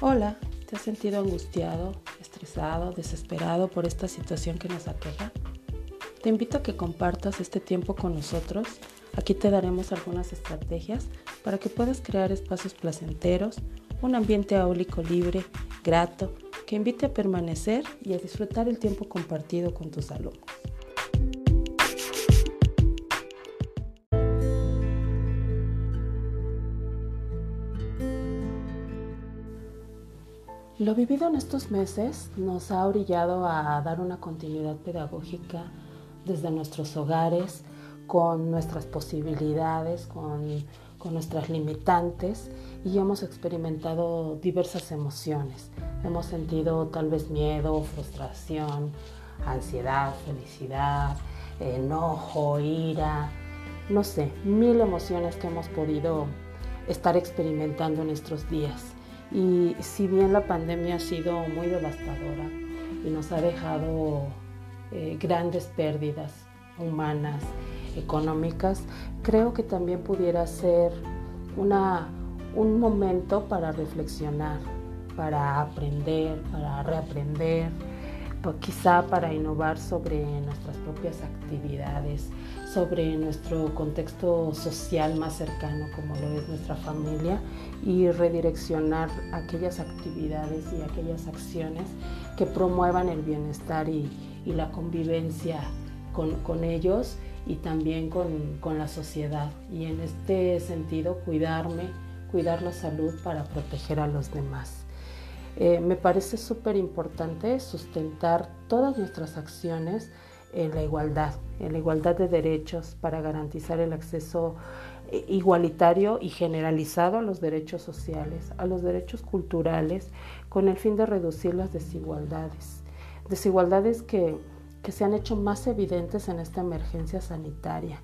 Hola, ¿te has sentido angustiado, estresado, desesperado por esta situación que nos aqueja? Te invito a que compartas este tiempo con nosotros. Aquí te daremos algunas estrategias para que puedas crear espacios placenteros, un ambiente áulico libre, grato, que invite a permanecer y a disfrutar el tiempo compartido con tus alumnos. Lo vivido en estos meses nos ha orillado a dar una continuidad pedagógica desde nuestros hogares, con nuestras posibilidades, con, nuestras limitantes y hemos experimentado diversas emociones. Hemos sentido tal vez miedo, frustración, ansiedad, felicidad, enojo, ira, no sé, mil emociones que hemos podido estar experimentando en estos días. Y si bien la pandemia ha sido muy devastadora y nos ha dejado eh, grandes pérdidas humanas, económicas, creo que también pudiera ser una, un momento para reflexionar, para aprender, para reaprender, quizá para innovar sobre nuestras propias actividades, sobre nuestro contexto social más cercano como lo es nuestra familia y redireccionar aquellas actividades y aquellas acciones que promuevan el bienestar y, la convivencia con, ellos y también con, la sociedad. Y en este sentido cuidarme, cuidar la salud para proteger a los demás. Eh, me parece súper importante sustentar todas nuestras acciones en la igualdad, en la igualdad de derechos para garantizar el acceso eh, igualitario y generalizado a los derechos sociales, a los derechos culturales, con el fin de reducir las desigualdades. Desigualdades que, se han hecho más evidentes en esta emergencia sanitaria.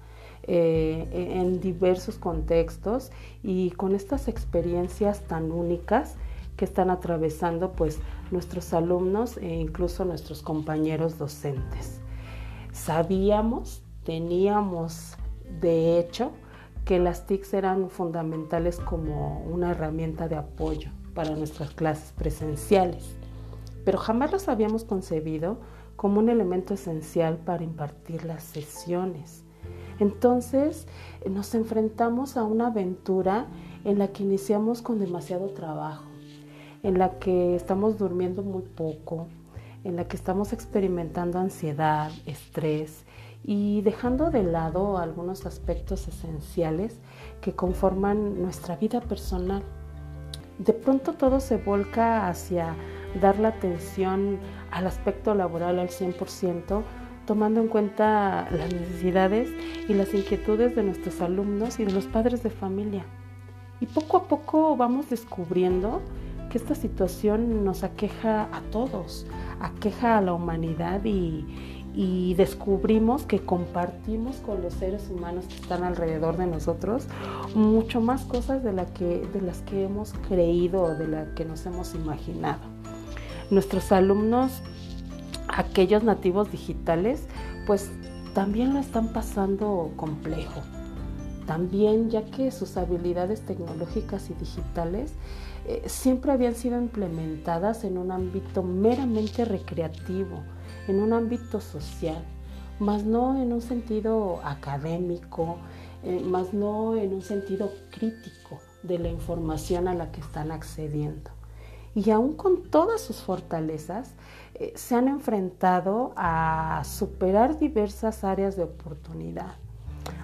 Eh, en diversos contextos y con estas experiencias tan únicas que están atravesando pues nuestros alumnos e incluso nuestros compañeros docentes. Sabíamos, teníamos de hecho que las TICs eran fundamentales como una herramienta de apoyo para nuestras clases presenciales, pero jamás las habíamos concebido como un elemento esencial para impartir las sesiones. Entonces nos enfrentamos a una aventura en la que iniciamos con demasiado trabajo, en la que estamos durmiendo muy poco, en la que estamos experimentando ansiedad, estrés y dejando de lado algunos aspectos esenciales que conforman nuestra vida personal. De pronto todo se volca hacia dar la atención al aspecto laboral al 100%, tomando en cuenta las necesidades y las inquietudes de nuestros alumnos y de los padres de familia. Y poco a poco vamos descubriendo que esta situación nos aqueja a todos, aqueja a la humanidad y, descubrimos que compartimos con los seres humanos que están alrededor de nosotros mucho más cosas de, de las que hemos creído o de las que nos hemos imaginado. Nuestros alumnos, aquellos nativos digitales, pues también lo están pasando complejo. También ya que sus habilidades tecnológicas y digitales eh, siempre habían sido implementadas en un ámbito meramente recreativo, en un ámbito social, más no en un sentido académico, eh, más no en un sentido crítico de la información a la que están accediendo. Y aún con todas sus fortalezas, eh, se han enfrentado a superar diversas áreas de oportunidad.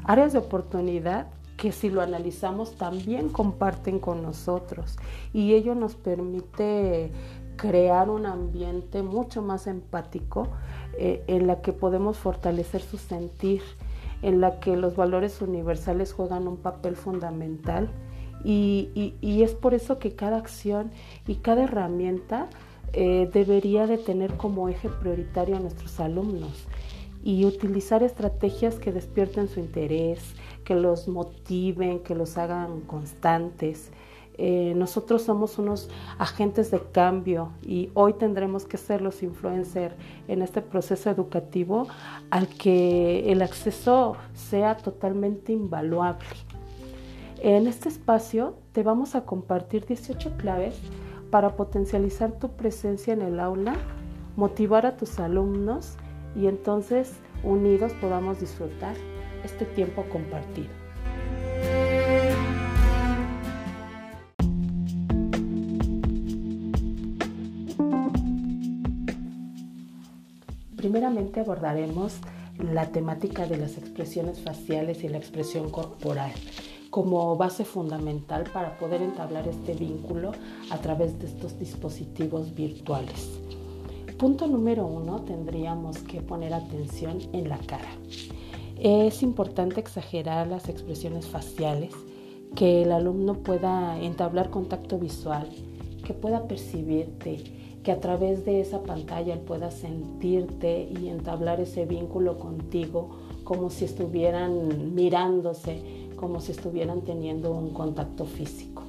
Áreas de oportunidad que si lo analizamos también comparten con nosotros. Y ello nos permite crear un ambiente mucho más empático eh, en la que podemos fortalecer su sentir, en la que los valores universales juegan un papel fundamental. Y, es por eso que cada acción y cada herramienta eh, debería de tener como eje prioritario a nuestros alumnos y utilizar estrategias que despierten su interés, que los motiven, que los hagan constantes. Eh, nosotros somos unos agentes de cambio y hoy tendremos que ser los influencers en este proceso educativo al que el acceso sea totalmente invaluable. En este espacio te vamos a compartir 18 claves para potencializar tu presencia en el aula, motivar a tus alumnos y entonces unidos podamos disfrutar este tiempo compartido. Primeramente abordaremos la temática de las expresiones faciales y la expresión corporal como base fundamental para poder entablar este vínculo a través de estos dispositivos virtuales. Punto número uno, tendríamos que poner atención en la cara. Es importante exagerar las expresiones faciales, que el alumno pueda entablar contacto visual, que pueda percibirte, que a través de esa pantalla él pueda sentirte y entablar ese vínculo contigo como si estuvieran mirándose, como si estuvieran teniendo un contacto físico.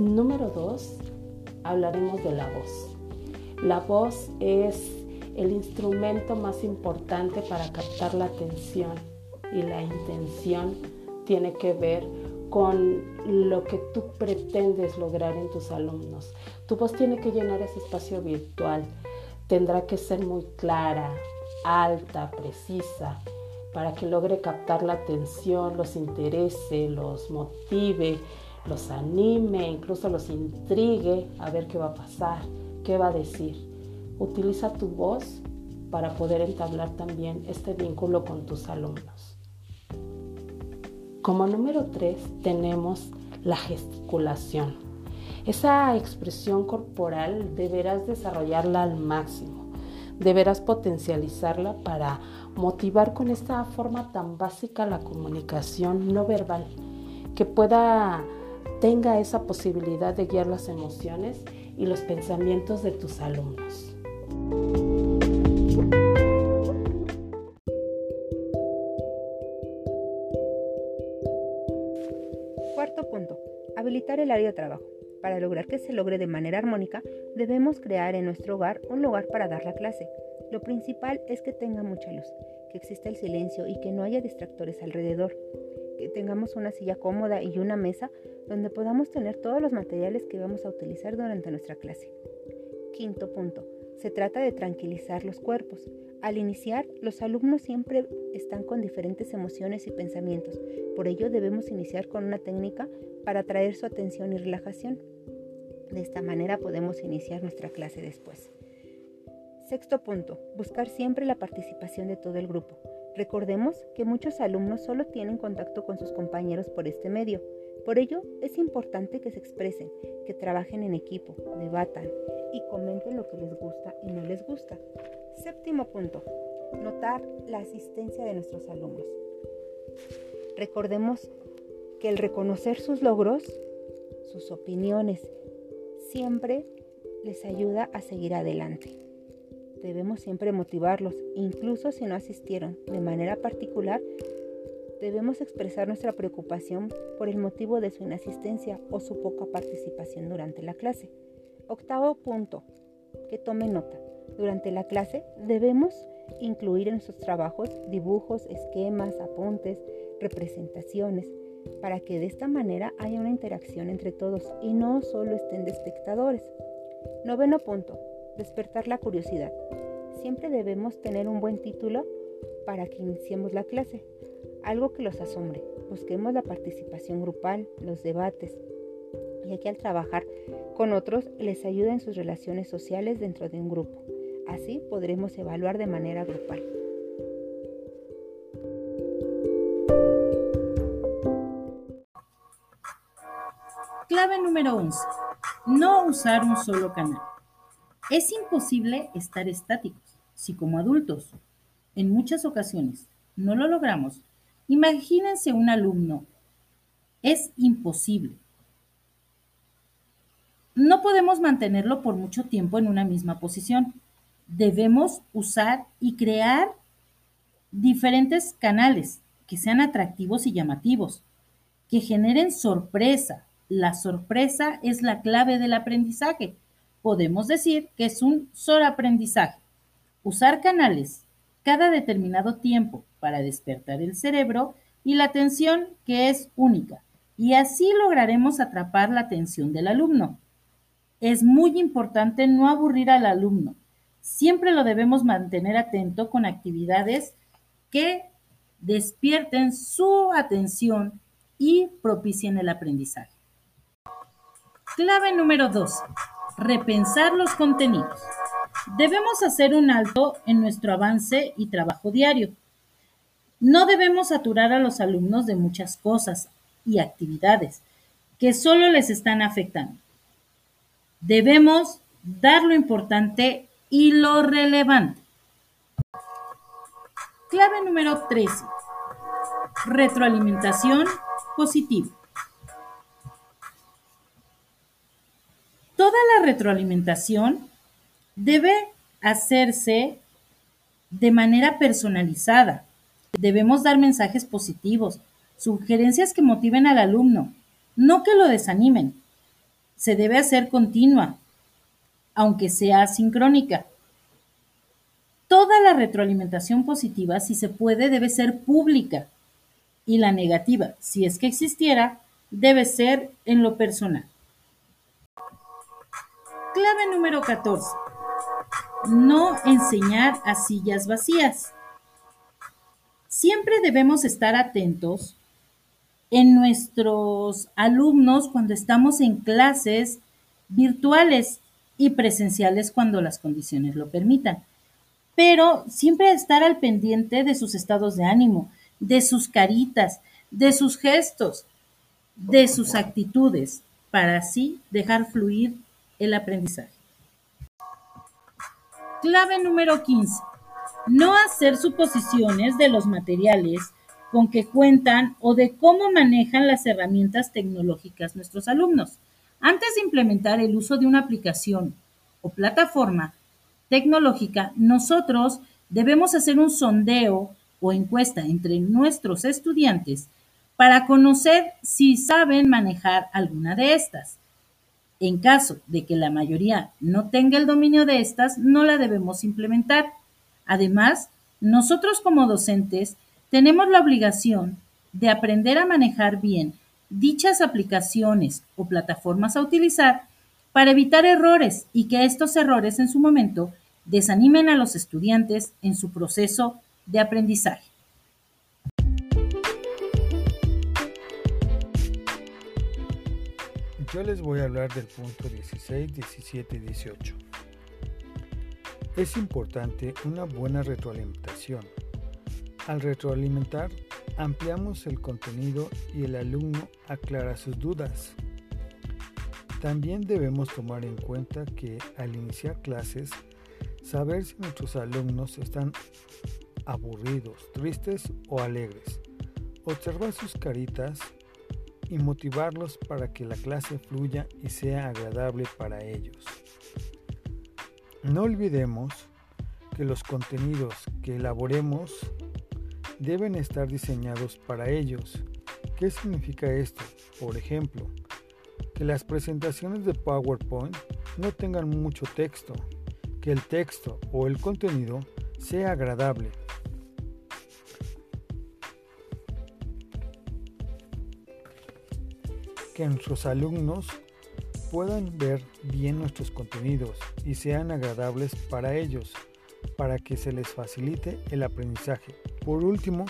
Número dos, hablaremos de la voz. La voz es el instrumento más importante para captar la atención y la intención tiene que ver con lo que tú pretendes lograr en tus alumnos. Tu voz tiene que llenar ese espacio virtual, tendrá que ser muy clara, alta, precisa, para que logre captar la atención, los interese, los motive, los anime, incluso los intrigue a ver qué va a pasar. ¿Qué va a decir? Utiliza tu voz para poder entablar también este vínculo con tus alumnos. Como número tres tenemos la gesticulación. Esa expresión corporal deberás desarrollarla al máximo. Deberás potencializarla para motivar con esta forma tan básica la comunicación no verbal, que pueda tenga esa posibilidad de guiar las emociones y los pensamientos de tus alumnos. Cuarto punto. Habilitar el área de trabajo. Para lograr que se logre de manera armónica, debemos crear en nuestro hogar un lugar para dar la clase. Lo principal es que tenga mucha luz, que exista el silencio y que no haya distractores alrededor que tengamos una silla cómoda y una mesa donde podamos tener todos los materiales que vamos a utilizar durante nuestra clase. Quinto punto. Se trata de tranquilizar los cuerpos. Al iniciar, los alumnos siempre están con diferentes emociones y pensamientos. Por ello debemos iniciar con una técnica para atraer su atención y relajación. De esta manera podemos iniciar nuestra clase después. Sexto punto. Buscar siempre la participación de todo el grupo. Recordemos que muchos alumnos solo tienen contacto con sus compañeros por este medio. Por ello, es importante que se expresen, que trabajen en equipo, debatan y comenten lo que les gusta y no les gusta. Séptimo punto. Notar la asistencia de nuestros alumnos. Recordemos que el reconocer sus logros, sus opiniones, siempre les ayuda a seguir adelante. Debemos siempre motivarlos, incluso si no asistieron de manera particular. Debemos expresar nuestra preocupación por el motivo de su inasistencia o su poca participación durante la clase. Octavo punto, que tome nota. Durante la clase debemos incluir en sus trabajos dibujos, esquemas, apuntes, representaciones, para que de esta manera haya una interacción entre todos y no solo estén de espectadores. Noveno punto, despertar la curiosidad. Siempre debemos tener un buen título para que iniciemos la clase, algo que los asombre. Busquemos la participación grupal, los debates, y que al trabajar con otros les ayuda en sus relaciones sociales dentro de un grupo. Así podremos evaluar de manera grupal. Clave número 11. No usar un solo canal. Es imposible estar estáticos si como adultos en muchas ocasiones no lo logramos. Imagínense un alumno. Es imposible. No podemos mantenerlo por mucho tiempo en una misma posición. Debemos usar y crear diferentes canales que sean atractivos y llamativos, que generen sorpresa. La sorpresa es la clave del aprendizaje podemos decir que es un aprendizaje. Usar canales cada determinado tiempo para despertar el cerebro y la atención que es única. Y así lograremos atrapar la atención del alumno. es muy importante no aburrir al alumno. Siempre lo debemos mantener atento con actividades que despierten su atención y propicien el aprendizaje. Clave número 2. Repensar los contenidos. Debemos hacer un alto en nuestro avance y trabajo diario. No debemos saturar a los alumnos de muchas cosas y actividades que solo les están afectando. Debemos dar lo importante y lo relevante. Clave número 13. Retroalimentación positiva. Toda la retroalimentación debe hacerse de manera personalizada. Debemos dar mensajes positivos, sugerencias que motiven al alumno, no que lo desanimen. Se debe hacer continua, aunque sea sincrónica. Toda la retroalimentación positiva, si se puede, debe ser pública y la negativa, si es que existiera, debe ser en lo personal. Clave número 14. No enseñar a sillas vacías. Siempre debemos estar atentos en nuestros alumnos cuando estamos en clases virtuales y presenciales cuando las condiciones lo permitan. Pero siempre estar al pendiente de sus estados de ánimo, de sus caritas, de sus gestos, de sus actitudes, para así dejar fluir el aprendizaje. Clave número 15. No hacer suposiciones de los materiales con que cuentan o de cómo manejan las herramientas tecnológicas nuestros alumnos. Antes de implementar el uso de una aplicación o plataforma tecnológica, nosotros debemos hacer un sondeo o encuesta entre nuestros estudiantes para conocer si saben manejar alguna de estas. En caso de que la mayoría no tenga el dominio de estas, no la debemos implementar. Además, nosotros como docentes tenemos la obligación de aprender a manejar bien dichas aplicaciones o plataformas a utilizar para evitar errores y que estos errores en su momento desanimen a los estudiantes en su proceso de aprendizaje. Yo les voy a hablar del punto 16, 17 y 18. Es importante una buena retroalimentación. Al retroalimentar, ampliamos el contenido y el alumno aclara sus dudas. También debemos tomar en cuenta que al iniciar clases, saber si nuestros alumnos están aburridos, tristes o alegres. Observar sus caritas y motivarlos para que la clase fluya y sea agradable para ellos. No olvidemos que los contenidos que elaboremos deben estar diseñados para ellos. ¿Qué significa esto? Por ejemplo, que las presentaciones de PowerPoint no tengan mucho texto, que el texto o el contenido sea agradable, que nuestros alumnos puedan ver bien nuestros contenidos y sean agradables para ellos, para que se les facilite el aprendizaje. Por último,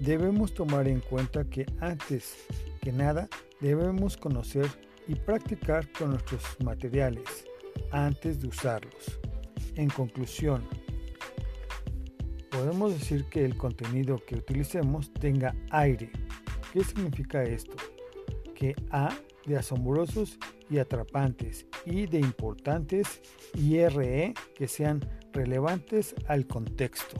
debemos tomar en cuenta que antes que nada debemos conocer y practicar con nuestros materiales antes de usarlos. En conclusión, podemos decir que el contenido que utilicemos tenga aire. ¿Qué significa esto? Que A de asombrosos y atrapantes y de importantes y RE que sean relevantes al contexto.